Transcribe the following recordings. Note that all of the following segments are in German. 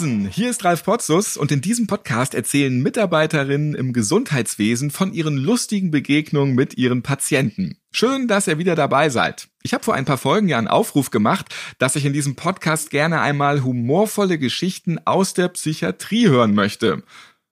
Moinsen, hier ist Ralf Potzus und in diesem Podcast erzählen Mitarbeiterinnen im Gesundheitswesen von ihren lustigen Begegnungen mit ihren Patienten. Schön, dass ihr wieder dabei seid. Ich habe vor ein paar Folgen ja einen Aufruf gemacht, dass ich in diesem Podcast gerne einmal humorvolle Geschichten aus der Psychiatrie hören möchte.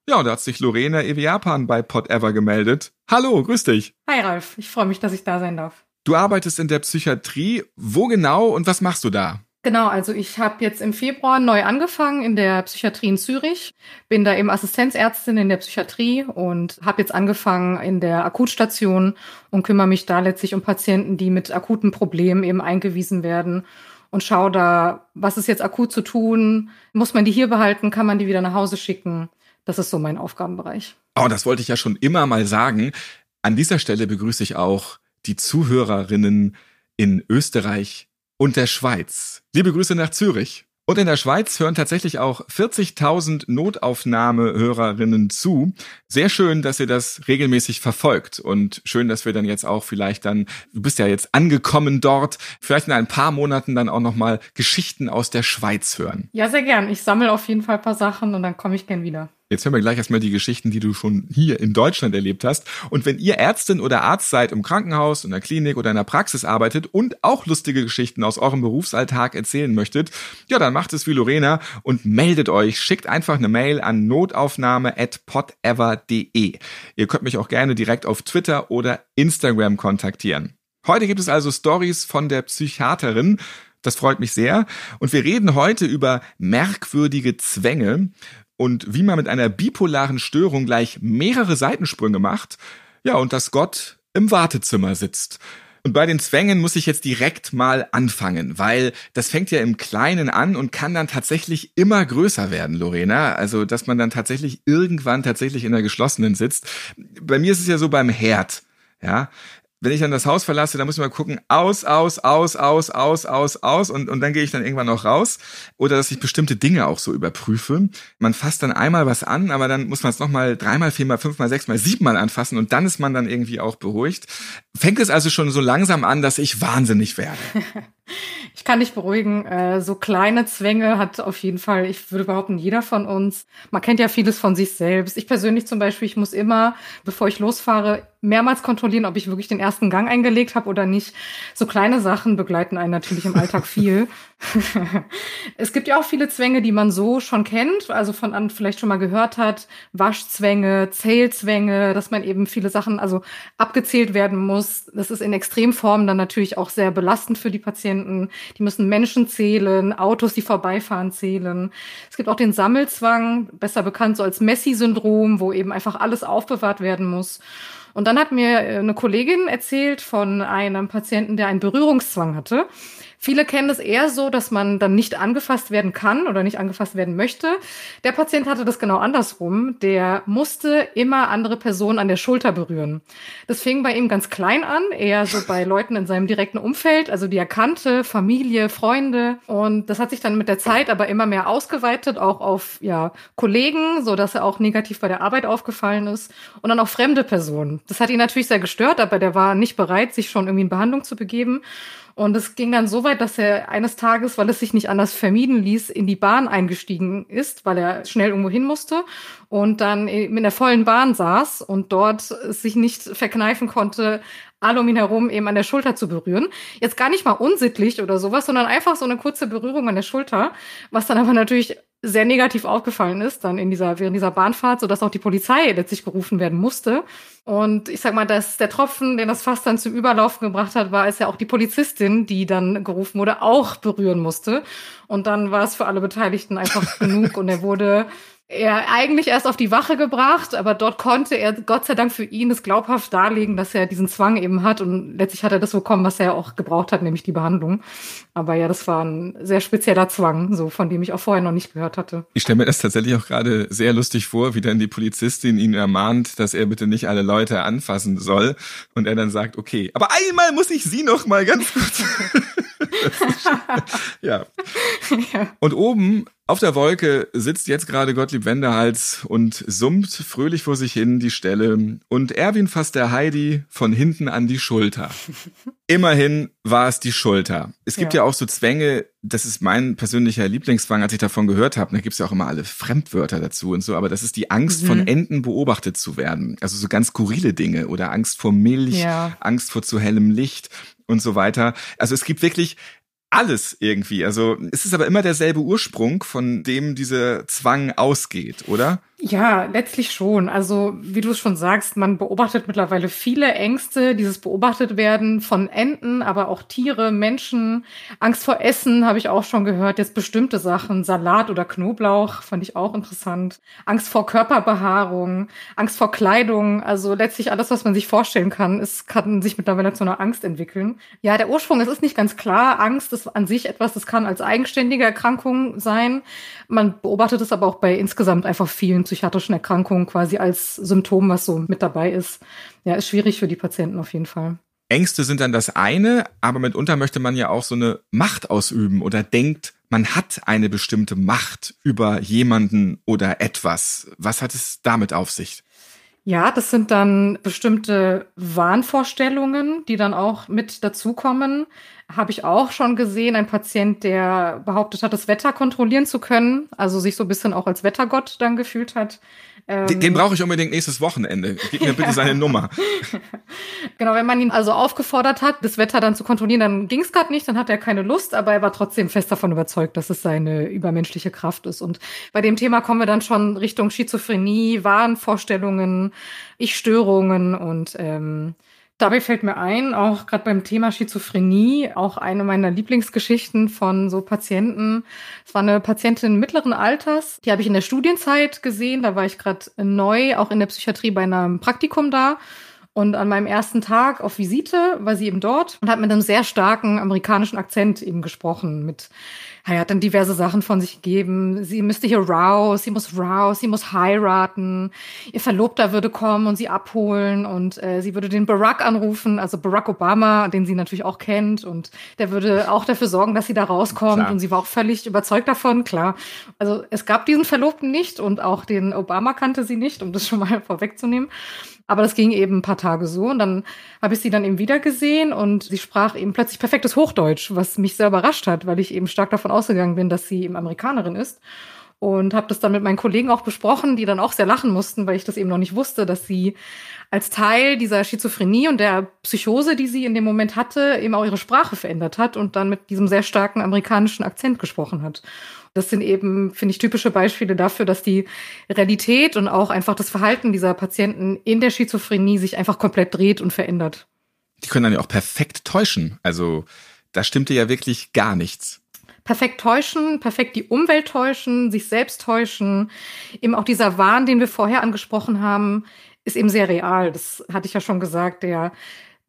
Ja, und da hat sich Lorena Eviapan bei Podever gemeldet. Hallo, grüß dich. Hi Ralf, ich freue mich, dass ich da sein darf. Du arbeitest in der Psychiatrie. Wo genau und was machst du da? Genau, also ich habe jetzt im Februar neu angefangen in der Psychiatrie in Zürich, bin da eben Assistenzärztin in der Psychiatrie und habe jetzt angefangen in der Akutstation und kümmere mich da letztlich um Patienten, die mit akuten Problemen eben eingewiesen werden und schaue da, was ist jetzt akut zu tun, muss man die hier behalten, kann man die wieder nach Hause schicken. Das ist so mein Aufgabenbereich. Oh, das wollte ich ja schon immer mal sagen. An dieser Stelle begrüße ich auch die Zuhörerinnen in Österreich, und der Schweiz. Liebe Grüße nach Zürich. Und in der Schweiz hören tatsächlich auch 40.000 Notaufnahmehörerinnen zu. Sehr schön, dass ihr das regelmäßig verfolgt und schön, dass wir dann jetzt auch vielleicht dann, du bist ja jetzt angekommen dort, vielleicht in ein paar Monaten dann auch nochmal Geschichten aus der Schweiz hören. Ja, sehr gern. Ich sammle auf jeden Fall ein paar Sachen und dann komme ich gern wieder. Jetzt hören wir gleich erstmal die Geschichten, die du schon hier in Deutschland erlebt hast. Und wenn ihr Ärztin oder Arzt seid im Krankenhaus, in der Klinik oder in der Praxis arbeitet und auch lustige Geschichten aus eurem Berufsalltag erzählen möchtet, ja, dann macht es wie Lorena und meldet euch. Schickt einfach eine Mail an notaufnahme.podever.de. Ihr könnt mich auch gerne direkt auf Twitter oder Instagram kontaktieren. Heute gibt es also Stories von der Psychiaterin. Das freut mich sehr. Und wir reden heute über merkwürdige Zwänge und wie man mit einer bipolaren Störung gleich mehrere Seitensprünge macht. Ja, und dass Gott im Wartezimmer sitzt. Und bei den Zwängen muss ich jetzt direkt mal anfangen, weil das fängt ja im Kleinen an und kann dann tatsächlich immer größer werden, Lorena. Also, dass man dann tatsächlich irgendwann tatsächlich in der geschlossenen sitzt. Bei mir ist es ja so beim Herd. Ja, wenn ich dann das Haus verlasse, dann muss ich mal gucken, aus, aus, aus, aus, aus, aus, aus und, und dann gehe ich dann irgendwann noch raus. Oder dass ich bestimmte Dinge auch so überprüfe. Man fasst dann einmal was an, aber dann muss man es nochmal dreimal, viermal, fünfmal, sechsmal, siebenmal anfassen und dann ist man dann irgendwie auch beruhigt. Fängt es also schon so langsam an, dass ich wahnsinnig werde. Ich kann dich beruhigen. Äh, so kleine Zwänge hat auf jeden Fall, ich würde behaupten, jeder von uns. Man kennt ja vieles von sich selbst. Ich persönlich zum Beispiel, ich muss immer, bevor ich losfahre, mehrmals kontrollieren, ob ich wirklich den ersten Gang eingelegt habe oder nicht. So kleine Sachen begleiten einen natürlich im Alltag viel. es gibt ja auch viele Zwänge, die man so schon kennt, also von an vielleicht schon mal gehört hat. Waschzwänge, Zählzwänge, dass man eben viele Sachen also abgezählt werden muss. Das ist in Extremformen dann natürlich auch sehr belastend für die Patienten. Die müssen Menschen zählen, Autos, die vorbeifahren, zählen. Es gibt auch den Sammelzwang, besser bekannt so als Messi-Syndrom, wo eben einfach alles aufbewahrt werden muss. Und dann hat mir eine Kollegin erzählt von einem Patienten, der einen Berührungszwang hatte. Viele kennen es eher so, dass man dann nicht angefasst werden kann oder nicht angefasst werden möchte. Der Patient hatte das genau andersrum. Der musste immer andere Personen an der Schulter berühren. Das fing bei ihm ganz klein an, eher so bei Leuten in seinem direkten Umfeld, also die er kannte, Familie, Freunde. Und das hat sich dann mit der Zeit aber immer mehr ausgeweitet, auch auf ja, Kollegen, so dass er auch negativ bei der Arbeit aufgefallen ist und dann auch fremde Personen. Das hat ihn natürlich sehr gestört, aber der war nicht bereit, sich schon irgendwie in Behandlung zu begeben. Und es ging dann so weit, dass er eines Tages, weil es sich nicht anders vermieden ließ, in die Bahn eingestiegen ist, weil er schnell irgendwo hin musste und dann in der vollen Bahn saß und dort sich nicht verkneifen konnte, alle um ihn herum eben an der Schulter zu berühren. Jetzt gar nicht mal unsittlich oder sowas, sondern einfach so eine kurze Berührung an der Schulter, was dann aber natürlich sehr negativ aufgefallen ist, dann in dieser, während dieser Bahnfahrt, sodass auch die Polizei letztlich gerufen werden musste. Und ich sag mal, dass der Tropfen, den das Fass dann zum Überlaufen gebracht hat, war es ja auch die Polizistin, die dann gerufen wurde, auch berühren musste. Und dann war es für alle Beteiligten einfach genug und er wurde er eigentlich erst auf die Wache gebracht, aber dort konnte er Gott sei Dank für ihn es glaubhaft darlegen, dass er diesen Zwang eben hat und letztlich hat er das bekommen, was er auch gebraucht hat, nämlich die Behandlung. Aber ja, das war ein sehr spezieller Zwang, so von dem ich auch vorher noch nicht gehört hatte. Ich stelle mir das tatsächlich auch gerade sehr lustig vor, wie dann die Polizistin ihn ermahnt, dass er bitte nicht alle Leute anfassen soll und er dann sagt, okay, aber einmal muss ich sie noch mal ganz kurz. ja. ja. Und oben Auf der Wolke sitzt jetzt gerade Gottlieb Wendehals und summt fröhlich vor sich hin die Stelle und Erwin fasst der Heidi von hinten an die Schulter. Immerhin war es die Schulter. Es gibt ja. ja auch so Zwänge, das ist mein persönlicher Lieblingszwang, als ich davon gehört habe. Da gibt's ja auch immer alle Fremdwörter dazu und so, aber das ist die Angst, mhm. von Enten beobachtet zu werden. Also so ganz skurrile Dinge oder Angst vor Milch, ja. Angst vor zu hellem Licht und so weiter. Also es gibt wirklich alles irgendwie. Also es ist aber immer derselbe Ursprung, von dem dieser Zwang ausgeht, oder? Ja, letztlich schon. Also, wie du es schon sagst, man beobachtet mittlerweile viele Ängste, dieses beobachtet werden von Enten, aber auch Tiere, Menschen. Angst vor Essen habe ich auch schon gehört. Jetzt bestimmte Sachen, Salat oder Knoblauch fand ich auch interessant. Angst vor Körperbehaarung, Angst vor Kleidung. Also letztlich alles, was man sich vorstellen kann, es kann sich mittlerweile zu einer Angst entwickeln. Ja, der Ursprung, es ist nicht ganz klar. Angst ist an sich etwas, das kann als eigenständige Erkrankung sein. Man beobachtet es aber auch bei insgesamt einfach vielen psychiatrischen Erkrankungen quasi als Symptom, was so mit dabei ist. Ja, ist schwierig für die Patienten auf jeden Fall. Ängste sind dann das eine, aber mitunter möchte man ja auch so eine Macht ausüben oder denkt, man hat eine bestimmte Macht über jemanden oder etwas. Was hat es damit auf sich? Ja, das sind dann bestimmte Wahnvorstellungen, die dann auch mit dazukommen. Habe ich auch schon gesehen, ein Patient, der behauptet hat, das Wetter kontrollieren zu können, also sich so ein bisschen auch als Wettergott dann gefühlt hat. Ähm, den, den brauche ich unbedingt nächstes Wochenende. Gib mir bitte seine Nummer. genau, wenn man ihn also aufgefordert hat, das Wetter dann zu kontrollieren, dann ging es gerade nicht, dann hat er keine Lust, aber er war trotzdem fest davon überzeugt, dass es seine übermenschliche Kraft ist. Und bei dem Thema kommen wir dann schon Richtung Schizophrenie, Wahnvorstellungen, Ich-Störungen und ähm, Dabei fällt mir ein, auch gerade beim Thema Schizophrenie, auch eine meiner Lieblingsgeschichten von so Patienten. Es war eine Patientin mittleren Alters, die habe ich in der Studienzeit gesehen. Da war ich gerade neu, auch in der Psychiatrie bei einem Praktikum da. Und an meinem ersten Tag auf Visite war sie eben dort und hat mit einem sehr starken amerikanischen Akzent eben gesprochen, mit er hat dann diverse Sachen von sich gegeben. Sie müsste hier raus, sie muss raus, sie muss heiraten. Ihr Verlobter würde kommen und sie abholen und äh, sie würde den Barack anrufen, also Barack Obama, den sie natürlich auch kennt und der würde auch dafür sorgen, dass sie da rauskommt klar. und sie war auch völlig überzeugt davon, klar. Also es gab diesen Verlobten nicht und auch den Obama kannte sie nicht, um das schon mal vorwegzunehmen. Aber das ging eben ein paar Tage so und dann habe ich sie dann eben wieder gesehen und sie sprach eben plötzlich perfektes Hochdeutsch, was mich sehr überrascht hat, weil ich eben stark davon ausgegangen bin, dass sie eben Amerikanerin ist. Und habe das dann mit meinen Kollegen auch besprochen, die dann auch sehr lachen mussten, weil ich das eben noch nicht wusste, dass sie als Teil dieser Schizophrenie und der Psychose, die sie in dem Moment hatte, eben auch ihre Sprache verändert hat und dann mit diesem sehr starken amerikanischen Akzent gesprochen hat. Das sind eben, finde ich, typische Beispiele dafür, dass die Realität und auch einfach das Verhalten dieser Patienten in der Schizophrenie sich einfach komplett dreht und verändert. Die können dann ja auch perfekt täuschen. Also da stimmte ja wirklich gar nichts perfekt täuschen, perfekt die Umwelt täuschen, sich selbst täuschen. Eben auch dieser Wahn, den wir vorher angesprochen haben, ist eben sehr real. Das hatte ich ja schon gesagt. Der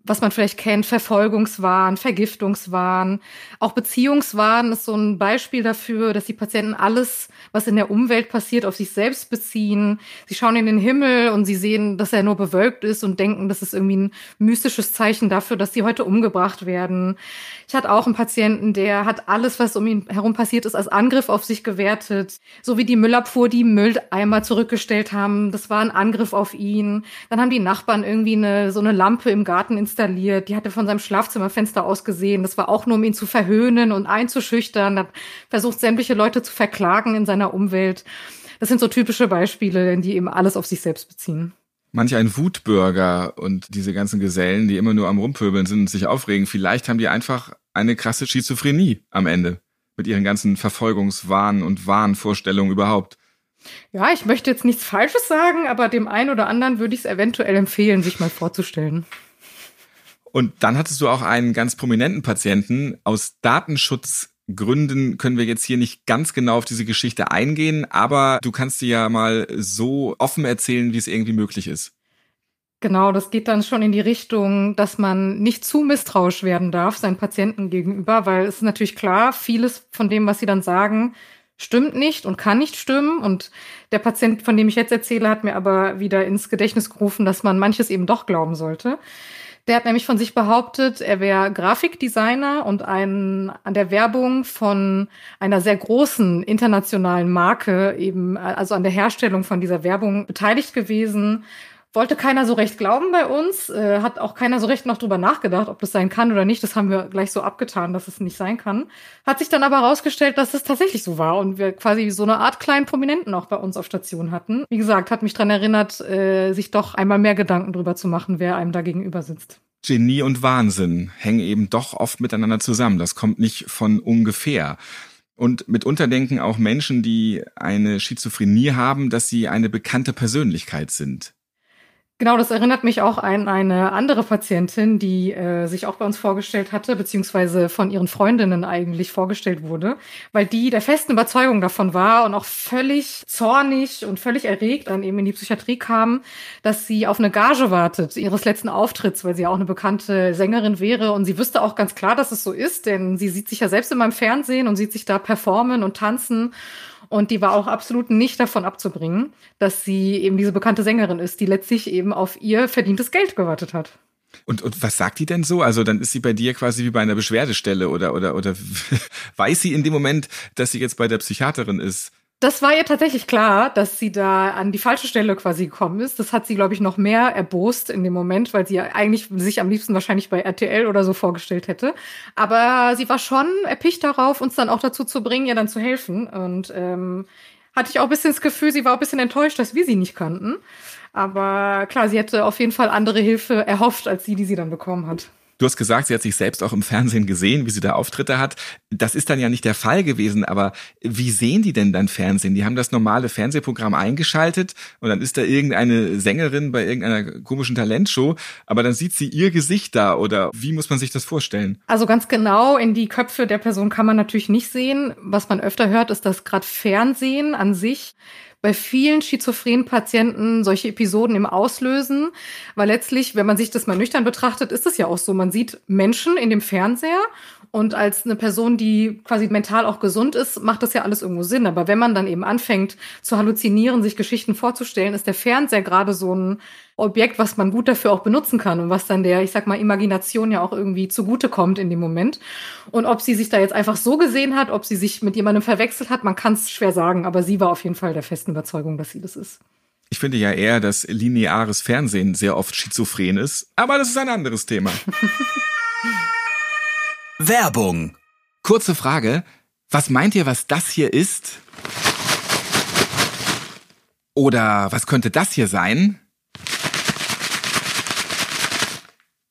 was man vielleicht kennt, Verfolgungswahn, Vergiftungswahn. Auch Beziehungswahn ist so ein Beispiel dafür, dass die Patienten alles, was in der Umwelt passiert, auf sich selbst beziehen. Sie schauen in den Himmel und sie sehen, dass er nur bewölkt ist und denken, das ist irgendwie ein mystisches Zeichen dafür, dass sie heute umgebracht werden. Ich hatte auch einen Patienten, der hat alles, was um ihn herum passiert ist, als Angriff auf sich gewertet. So wie die Müllabfuhr die Mülleimer zurückgestellt haben. Das war ein Angriff auf ihn. Dann haben die Nachbarn irgendwie eine, so eine Lampe im Garten installiert installiert. Die hatte von seinem Schlafzimmerfenster aus gesehen. Das war auch nur, um ihn zu verhöhnen und einzuschüchtern. Hat versucht, sämtliche Leute zu verklagen in seiner Umwelt. Das sind so typische Beispiele, die eben alles auf sich selbst beziehen. Manch ein Wutbürger und diese ganzen Gesellen, die immer nur am Rumpöbeln sind und sich aufregen, vielleicht haben die einfach eine krasse Schizophrenie am Ende mit ihren ganzen Verfolgungswahn und Wahnvorstellungen überhaupt. Ja, ich möchte jetzt nichts Falsches sagen, aber dem einen oder anderen würde ich es eventuell empfehlen, sich mal vorzustellen. Und dann hattest du auch einen ganz prominenten Patienten. Aus Datenschutzgründen können wir jetzt hier nicht ganz genau auf diese Geschichte eingehen, aber du kannst dir ja mal so offen erzählen, wie es irgendwie möglich ist. Genau, das geht dann schon in die Richtung, dass man nicht zu misstrauisch werden darf seinen Patienten gegenüber, weil es ist natürlich klar, vieles von dem, was sie dann sagen, stimmt nicht und kann nicht stimmen. Und der Patient, von dem ich jetzt erzähle, hat mir aber wieder ins Gedächtnis gerufen, dass man manches eben doch glauben sollte. Der hat nämlich von sich behauptet, er wäre Grafikdesigner und ein, an der Werbung von einer sehr großen internationalen Marke eben, also an der Herstellung von dieser Werbung beteiligt gewesen wollte keiner so recht glauben bei uns, äh, hat auch keiner so recht noch drüber nachgedacht, ob das sein kann oder nicht. Das haben wir gleich so abgetan, dass es nicht sein kann. Hat sich dann aber herausgestellt, dass es tatsächlich so war und wir quasi so eine Art kleinen Prominenten auch bei uns auf Station hatten. Wie gesagt, hat mich dran erinnert, äh, sich doch einmal mehr Gedanken drüber zu machen, wer einem da gegenüber sitzt. Genie und Wahnsinn hängen eben doch oft miteinander zusammen. Das kommt nicht von ungefähr. Und mitunter denken auch Menschen, die eine Schizophrenie haben, dass sie eine bekannte Persönlichkeit sind. Genau, das erinnert mich auch an eine andere Patientin, die äh, sich auch bei uns vorgestellt hatte, beziehungsweise von ihren Freundinnen eigentlich vorgestellt wurde, weil die der festen Überzeugung davon war und auch völlig zornig und völlig erregt dann eben in die Psychiatrie kam, dass sie auf eine Gage wartet ihres letzten Auftritts, weil sie auch eine bekannte Sängerin wäre. Und sie wüsste auch ganz klar, dass es so ist, denn sie sieht sich ja selbst in meinem Fernsehen und sieht sich da performen und tanzen und die war auch absolut nicht davon abzubringen, dass sie eben diese bekannte Sängerin ist, die letztlich eben auf ihr verdientes Geld gewartet hat. Und, und was sagt die denn so? Also dann ist sie bei dir quasi wie bei einer Beschwerdestelle oder oder oder weiß sie in dem Moment, dass sie jetzt bei der Psychiaterin ist? Das war ihr tatsächlich klar, dass sie da an die falsche Stelle quasi gekommen ist. Das hat sie, glaube ich, noch mehr erbost in dem Moment, weil sie eigentlich sich am liebsten wahrscheinlich bei RTL oder so vorgestellt hätte. Aber sie war schon erpicht darauf, uns dann auch dazu zu bringen, ihr dann zu helfen. Und ähm, hatte ich auch ein bisschen das Gefühl, sie war ein bisschen enttäuscht, dass wir sie nicht kannten. Aber klar, sie hätte auf jeden Fall andere Hilfe erhofft, als sie, die sie dann bekommen hat. Du hast gesagt, sie hat sich selbst auch im Fernsehen gesehen, wie sie da Auftritte hat. Das ist dann ja nicht der Fall gewesen, aber wie sehen die denn dann Fernsehen? Die haben das normale Fernsehprogramm eingeschaltet und dann ist da irgendeine Sängerin bei irgendeiner komischen Talentshow, aber dann sieht sie ihr Gesicht da oder wie muss man sich das vorstellen? Also ganz genau in die Köpfe der Person kann man natürlich nicht sehen. Was man öfter hört, ist, dass gerade Fernsehen an sich bei vielen schizophrenen Patienten solche Episoden im Auslösen, weil letztlich, wenn man sich das mal nüchtern betrachtet, ist es ja auch so, man sieht Menschen in dem Fernseher und als eine Person, die quasi mental auch gesund ist, macht das ja alles irgendwo Sinn. Aber wenn man dann eben anfängt zu halluzinieren, sich Geschichten vorzustellen, ist der Fernseher gerade so ein Objekt, was man gut dafür auch benutzen kann und was dann der, ich sag mal, Imagination ja auch irgendwie zugutekommt in dem Moment. Und ob sie sich da jetzt einfach so gesehen hat, ob sie sich mit jemandem verwechselt hat, man kann es schwer sagen, aber sie war auf jeden Fall der festen Überzeugung, dass sie das ist. Ich finde ja eher, dass lineares Fernsehen sehr oft schizophren ist, aber das ist ein anderes Thema. Werbung. Kurze Frage. Was meint ihr, was das hier ist? Oder was könnte das hier sein?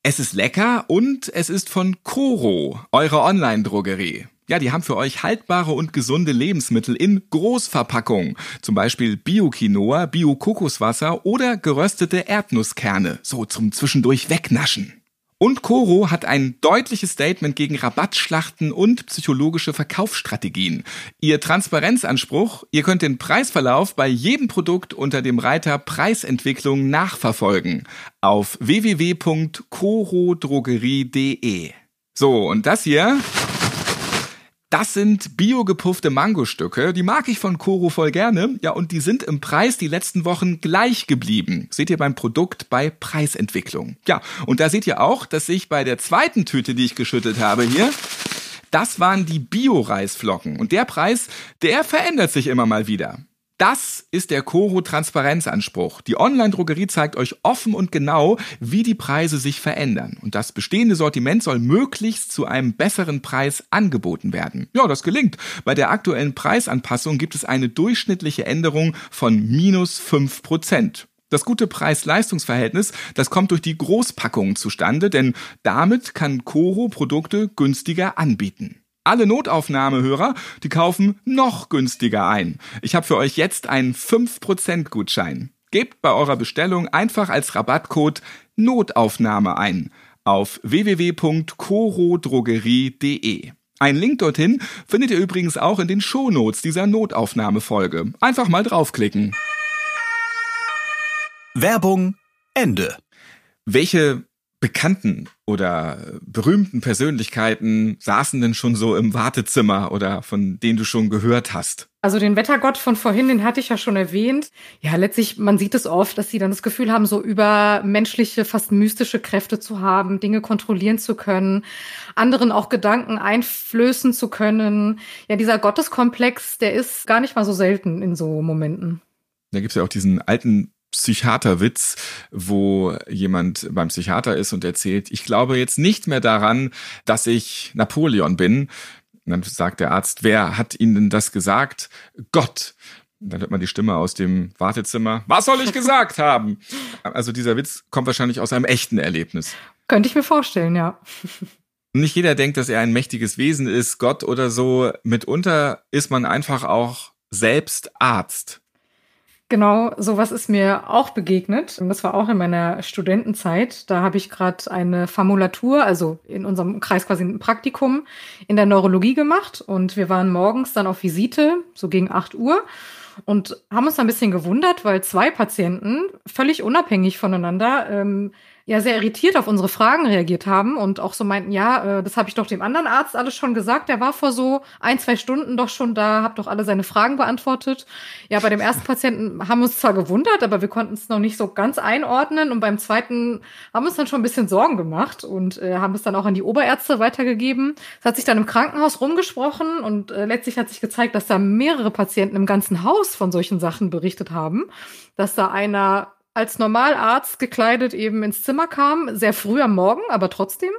Es ist lecker und es ist von Coro, eure Online-Drogerie. Ja, die haben für euch haltbare und gesunde Lebensmittel in Großverpackung. Zum Beispiel Bio-Quinoa, Bio-Kokoswasser oder geröstete Erdnusskerne. So zum Zwischendurch wegnaschen. Und Coro hat ein deutliches Statement gegen Rabattschlachten und psychologische Verkaufsstrategien. Ihr Transparenzanspruch, ihr könnt den Preisverlauf bei jedem Produkt unter dem Reiter Preisentwicklung nachverfolgen auf www.corodrogerie.de. So, und das hier das sind biogepuffte Mangostücke. Die mag ich von Koro voll gerne. Ja, und die sind im Preis die letzten Wochen gleich geblieben. Seht ihr beim Produkt bei Preisentwicklung. Ja, und da seht ihr auch, dass sich bei der zweiten Tüte, die ich geschüttelt habe hier, das waren die Bio-Reisflocken. Und der Preis, der verändert sich immer mal wieder. Das ist der Coro Transparenzanspruch. Die Online-Drogerie zeigt euch offen und genau, wie die Preise sich verändern. Und das bestehende Sortiment soll möglichst zu einem besseren Preis angeboten werden. Ja, das gelingt. Bei der aktuellen Preisanpassung gibt es eine durchschnittliche Änderung von minus fünf Prozent. Das gute Preis-Leistungs-Verhältnis, das kommt durch die Großpackungen zustande, denn damit kann Coro Produkte günstiger anbieten. Alle Notaufnahmehörer, die kaufen noch günstiger ein. Ich habe für euch jetzt einen 5% Gutschein. Gebt bei eurer Bestellung einfach als Rabattcode Notaufnahme ein auf www.corodrogerie.de. Ein Link dorthin findet ihr übrigens auch in den Shownotes dieser Notaufnahmefolge. Einfach mal draufklicken. Werbung Ende. Welche bekannten oder berühmten Persönlichkeiten saßen denn schon so im Wartezimmer oder von denen du schon gehört hast? Also den Wettergott von vorhin, den hatte ich ja schon erwähnt. Ja, letztlich, man sieht es oft, dass sie dann das Gefühl haben, so übermenschliche, fast mystische Kräfte zu haben, Dinge kontrollieren zu können, anderen auch Gedanken einflößen zu können. Ja, dieser Gotteskomplex, der ist gar nicht mal so selten in so Momenten. Da gibt's ja auch diesen alten Psychiaterwitz, wo jemand beim Psychiater ist und erzählt, ich glaube jetzt nicht mehr daran, dass ich Napoleon bin. Und dann sagt der Arzt, wer hat Ihnen denn das gesagt? Gott. Und dann hört man die Stimme aus dem Wartezimmer. Was soll ich gesagt haben? Also dieser Witz kommt wahrscheinlich aus einem echten Erlebnis. Könnte ich mir vorstellen, ja. Nicht jeder denkt, dass er ein mächtiges Wesen ist, Gott oder so. Mitunter ist man einfach auch selbst Arzt. Genau, sowas ist mir auch begegnet. Und das war auch in meiner Studentenzeit. Da habe ich gerade eine Formulatur, also in unserem Kreis quasi ein Praktikum in der Neurologie gemacht. Und wir waren morgens dann auf Visite, so gegen 8 Uhr. Und haben uns ein bisschen gewundert, weil zwei Patienten völlig unabhängig voneinander ähm, ja sehr irritiert auf unsere Fragen reagiert haben und auch so meinten, ja, äh, das habe ich doch dem anderen Arzt alles schon gesagt. Der war vor so ein, zwei Stunden doch schon da, hab doch alle seine Fragen beantwortet. Ja, bei dem ersten Patienten haben wir uns zwar gewundert, aber wir konnten es noch nicht so ganz einordnen. Und beim zweiten haben uns dann schon ein bisschen Sorgen gemacht und äh, haben es dann auch an die Oberärzte weitergegeben. Es hat sich dann im Krankenhaus rumgesprochen und äh, letztlich hat sich gezeigt, dass da mehrere Patienten im ganzen Haus von solchen Sachen berichtet haben, dass da einer als Normalarzt gekleidet eben ins Zimmer kam, sehr früh am Morgen, aber trotzdem,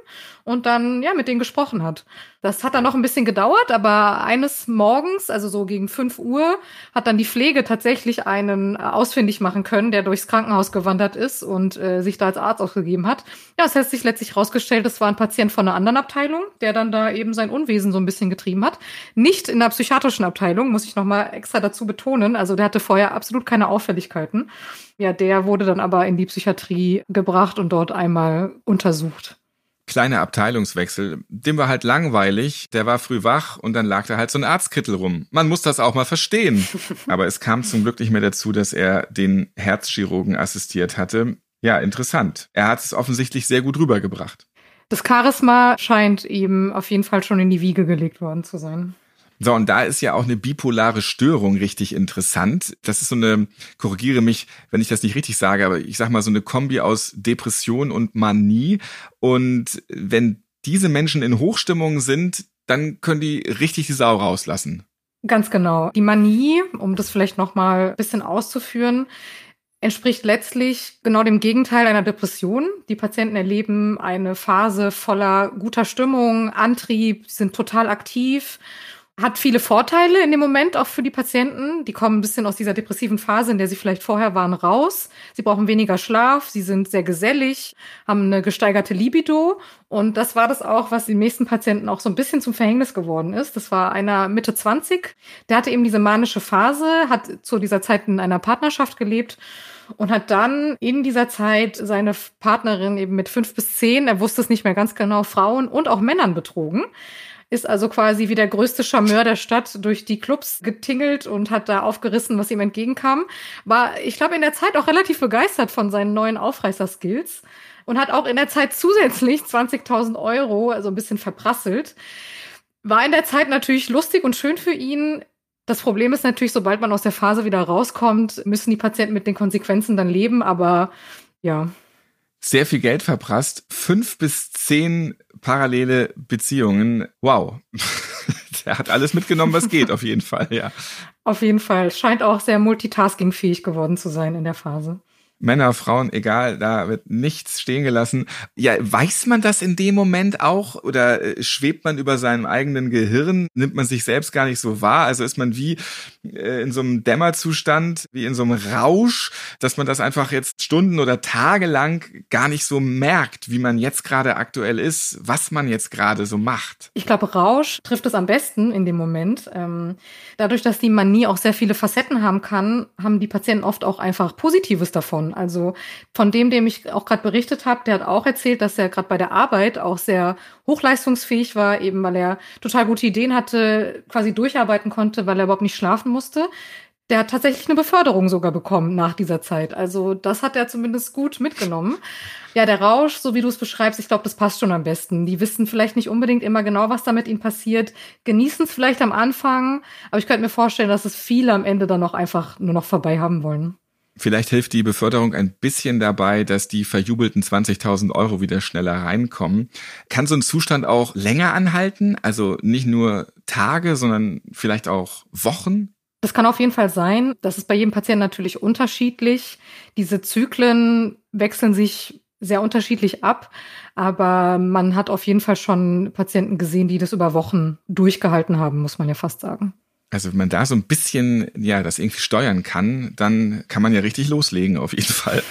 und dann ja mit denen gesprochen hat. Das hat dann noch ein bisschen gedauert, aber eines Morgens, also so gegen 5 Uhr, hat dann die Pflege tatsächlich einen äh, ausfindig machen können, der durchs Krankenhaus gewandert ist und äh, sich da als Arzt ausgegeben hat. Ja, es hat sich letztlich herausgestellt, das war ein Patient von einer anderen Abteilung, der dann da eben sein Unwesen so ein bisschen getrieben hat. Nicht in der psychiatrischen Abteilung, muss ich nochmal extra dazu betonen. Also der hatte vorher absolut keine Auffälligkeiten. Ja, der wurde dann aber in die Psychiatrie gebracht und dort einmal untersucht kleiner Abteilungswechsel. Dem war halt langweilig. Der war früh wach und dann lag da halt so ein Arztkittel rum. Man muss das auch mal verstehen. Aber es kam zum Glück nicht mehr dazu, dass er den Herzchirurgen assistiert hatte. Ja, interessant. Er hat es offensichtlich sehr gut rübergebracht. Das Charisma scheint ihm auf jeden Fall schon in die Wiege gelegt worden zu sein. So, und da ist ja auch eine bipolare Störung richtig interessant. Das ist so eine, korrigiere mich, wenn ich das nicht richtig sage, aber ich sag mal so eine Kombi aus Depression und Manie. Und wenn diese Menschen in Hochstimmung sind, dann können die richtig die Sau rauslassen. Ganz genau. Die Manie, um das vielleicht noch mal ein bisschen auszuführen, entspricht letztlich genau dem Gegenteil einer Depression. Die Patienten erleben eine Phase voller guter Stimmung, Antrieb, sind total aktiv hat viele Vorteile in dem Moment auch für die Patienten. Die kommen ein bisschen aus dieser depressiven Phase, in der sie vielleicht vorher waren, raus. Sie brauchen weniger Schlaf, sie sind sehr gesellig, haben eine gesteigerte Libido. Und das war das auch, was den nächsten Patienten auch so ein bisschen zum Verhängnis geworden ist. Das war einer Mitte 20, der hatte eben diese manische Phase, hat zu dieser Zeit in einer Partnerschaft gelebt und hat dann in dieser Zeit seine Partnerin eben mit fünf bis zehn, er wusste es nicht mehr ganz genau, Frauen und auch Männern betrogen ist also quasi wie der größte Charmeur der Stadt durch die Clubs getingelt und hat da aufgerissen, was ihm entgegenkam. War, ich glaube, in der Zeit auch relativ begeistert von seinen neuen Aufreißer-Skills und hat auch in der Zeit zusätzlich 20.000 Euro, also ein bisschen verprasselt. War in der Zeit natürlich lustig und schön für ihn. Das Problem ist natürlich, sobald man aus der Phase wieder rauskommt, müssen die Patienten mit den Konsequenzen dann leben, aber ja. Sehr viel Geld verprasst, fünf bis zehn parallele Beziehungen. Wow. Der hat alles mitgenommen, was geht, auf jeden Fall, ja. Auf jeden Fall. Scheint auch sehr multitaskingfähig geworden zu sein in der Phase. Männer, Frauen, egal, da wird nichts stehen gelassen. Ja, weiß man das in dem Moment auch oder äh, schwebt man über seinem eigenen Gehirn? Nimmt man sich selbst gar nicht so wahr? Also ist man wie äh, in so einem Dämmerzustand, wie in so einem Rausch, dass man das einfach jetzt Stunden oder Tage lang gar nicht so merkt, wie man jetzt gerade aktuell ist, was man jetzt gerade so macht. Ich glaube, Rausch trifft es am besten in dem Moment. Ähm, dadurch, dass die Manie auch sehr viele Facetten haben kann, haben die Patienten oft auch einfach Positives davon. Also von dem, dem ich auch gerade berichtet habe, der hat auch erzählt, dass er gerade bei der Arbeit auch sehr hochleistungsfähig war, eben weil er total gute Ideen hatte, quasi durcharbeiten konnte, weil er überhaupt nicht schlafen musste. Der hat tatsächlich eine Beförderung sogar bekommen nach dieser Zeit. Also das hat er zumindest gut mitgenommen. Ja, der Rausch, so wie du es beschreibst, ich glaube, das passt schon am besten. Die wissen vielleicht nicht unbedingt immer genau, was da mit ihnen passiert, genießen es vielleicht am Anfang, aber ich könnte mir vorstellen, dass es viele am Ende dann noch einfach nur noch vorbei haben wollen. Vielleicht hilft die Beförderung ein bisschen dabei, dass die verjubelten 20.000 Euro wieder schneller reinkommen. Kann so ein Zustand auch länger anhalten? Also nicht nur Tage, sondern vielleicht auch Wochen? Das kann auf jeden Fall sein. Das ist bei jedem Patienten natürlich unterschiedlich. Diese Zyklen wechseln sich sehr unterschiedlich ab, aber man hat auf jeden Fall schon Patienten gesehen, die das über Wochen durchgehalten haben, muss man ja fast sagen. Also wenn man da so ein bisschen, ja, das irgendwie steuern kann, dann kann man ja richtig loslegen, auf jeden Fall.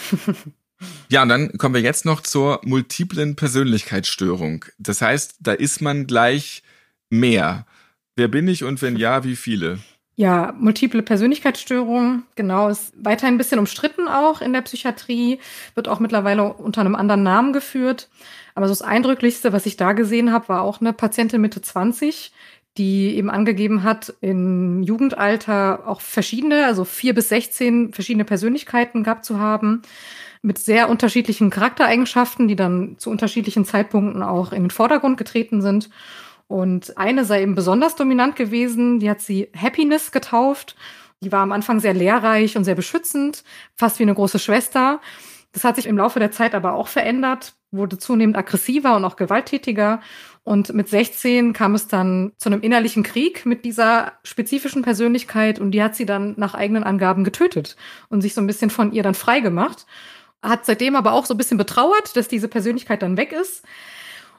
ja, und dann kommen wir jetzt noch zur multiplen Persönlichkeitsstörung. Das heißt, da ist man gleich mehr. Wer bin ich und wenn ja, wie viele? Ja, multiple Persönlichkeitsstörung, genau, ist weiterhin ein bisschen umstritten auch in der Psychiatrie, wird auch mittlerweile unter einem anderen Namen geführt. Aber so das Eindrücklichste, was ich da gesehen habe, war auch eine Patientin Mitte 20, die eben angegeben hat, im Jugendalter auch verschiedene, also vier bis 16 verschiedene Persönlichkeiten gehabt zu haben, mit sehr unterschiedlichen Charaktereigenschaften, die dann zu unterschiedlichen Zeitpunkten auch in den Vordergrund getreten sind. Und eine sei eben besonders dominant gewesen, die hat sie Happiness getauft. Die war am Anfang sehr lehrreich und sehr beschützend, fast wie eine große Schwester. Das hat sich im Laufe der Zeit aber auch verändert, wurde zunehmend aggressiver und auch gewalttätiger. Und mit 16 kam es dann zu einem innerlichen Krieg mit dieser spezifischen Persönlichkeit und die hat sie dann nach eigenen Angaben getötet und sich so ein bisschen von ihr dann frei gemacht. Hat seitdem aber auch so ein bisschen betrauert, dass diese Persönlichkeit dann weg ist.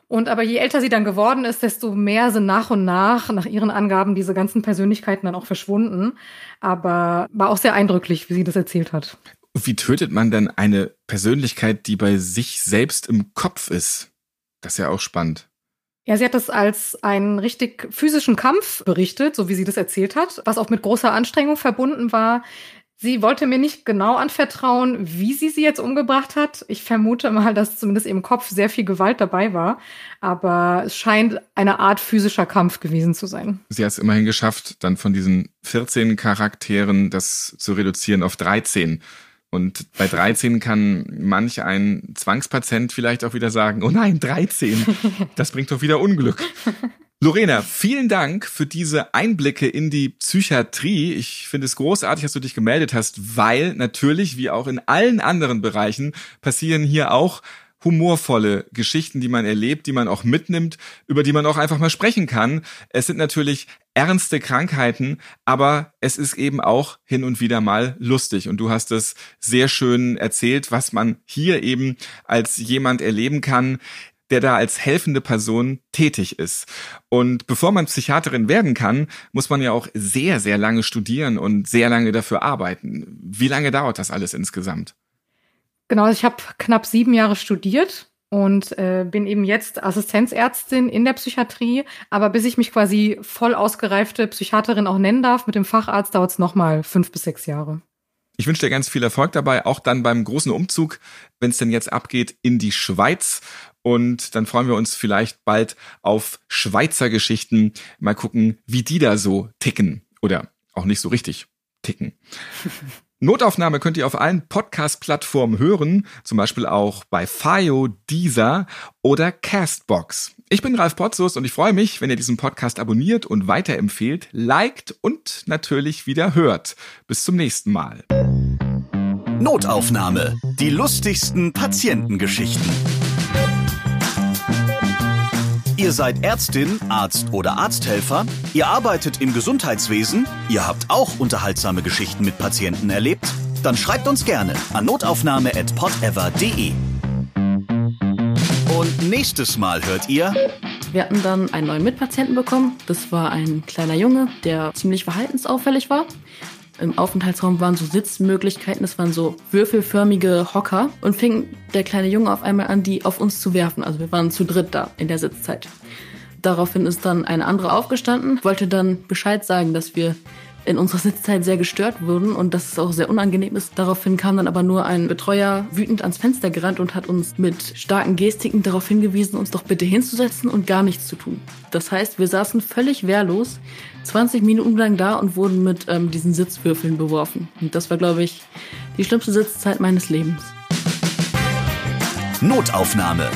Und aber je älter sie dann geworden ist, desto mehr sind nach und nach, nach ihren Angaben, diese ganzen Persönlichkeiten dann auch verschwunden. Aber war auch sehr eindrücklich, wie sie das erzählt hat. Wie tötet man denn eine Persönlichkeit, die bei sich selbst im Kopf ist? Das ist ja auch spannend. Ja, sie hat das als einen richtig physischen Kampf berichtet, so wie sie das erzählt hat, was auch mit großer Anstrengung verbunden war. Sie wollte mir nicht genau anvertrauen, wie sie sie jetzt umgebracht hat. Ich vermute mal, dass zumindest im Kopf sehr viel Gewalt dabei war. Aber es scheint eine Art physischer Kampf gewesen zu sein. Sie hat es immerhin geschafft, dann von diesen 14 Charakteren das zu reduzieren auf 13. Und bei 13 kann manch ein Zwangspatient vielleicht auch wieder sagen, oh nein, 13, das bringt doch wieder Unglück. Lorena, vielen Dank für diese Einblicke in die Psychiatrie. Ich finde es großartig, dass du dich gemeldet hast, weil natürlich, wie auch in allen anderen Bereichen, passieren hier auch humorvolle Geschichten, die man erlebt, die man auch mitnimmt, über die man auch einfach mal sprechen kann. Es sind natürlich ernste Krankheiten, aber es ist eben auch hin und wieder mal lustig. Und du hast es sehr schön erzählt, was man hier eben als jemand erleben kann, der da als helfende Person tätig ist. Und bevor man Psychiaterin werden kann, muss man ja auch sehr, sehr lange studieren und sehr lange dafür arbeiten. Wie lange dauert das alles insgesamt? Genau, ich habe knapp sieben Jahre studiert und äh, bin eben jetzt Assistenzärztin in der Psychiatrie. Aber bis ich mich quasi voll ausgereifte Psychiaterin auch nennen darf mit dem Facharzt, dauert es nochmal fünf bis sechs Jahre. Ich wünsche dir ganz viel Erfolg dabei, auch dann beim großen Umzug, wenn es denn jetzt abgeht in die Schweiz. Und dann freuen wir uns vielleicht bald auf Schweizer Geschichten. Mal gucken, wie die da so ticken oder auch nicht so richtig ticken. Notaufnahme könnt ihr auf allen Podcast-Plattformen hören, zum Beispiel auch bei Fio, Deezer oder Castbox. Ich bin Ralf Potzus und ich freue mich, wenn ihr diesen Podcast abonniert und weiterempfehlt, liked und natürlich wieder hört. Bis zum nächsten Mal. Notaufnahme. Die lustigsten Patientengeschichten. Ihr seid Ärztin, Arzt oder Arzthelfer, ihr arbeitet im Gesundheitswesen, ihr habt auch unterhaltsame Geschichten mit Patienten erlebt? Dann schreibt uns gerne an notaufnahme.podever.de. Und nächstes Mal hört ihr. Wir hatten dann einen neuen Mitpatienten bekommen. Das war ein kleiner Junge, der ziemlich verhaltensauffällig war. Im Aufenthaltsraum waren so Sitzmöglichkeiten, es waren so würfelförmige Hocker und fing der kleine Junge auf einmal an, die auf uns zu werfen. Also wir waren zu dritt da in der Sitzzeit. Daraufhin ist dann eine andere aufgestanden, wollte dann Bescheid sagen, dass wir in unserer Sitzzeit sehr gestört wurden und dass es auch sehr unangenehm ist. Daraufhin kam dann aber nur ein Betreuer wütend ans Fenster gerannt und hat uns mit starken Gestiken darauf hingewiesen, uns doch bitte hinzusetzen und gar nichts zu tun. Das heißt, wir saßen völlig wehrlos 20 Minuten lang da und wurden mit ähm, diesen Sitzwürfeln beworfen. Und das war, glaube ich, die schlimmste Sitzzeit meines Lebens. Notaufnahme.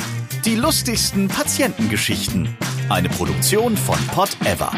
Die lustigsten Patientengeschichten. Eine Produktion von Pot Ever.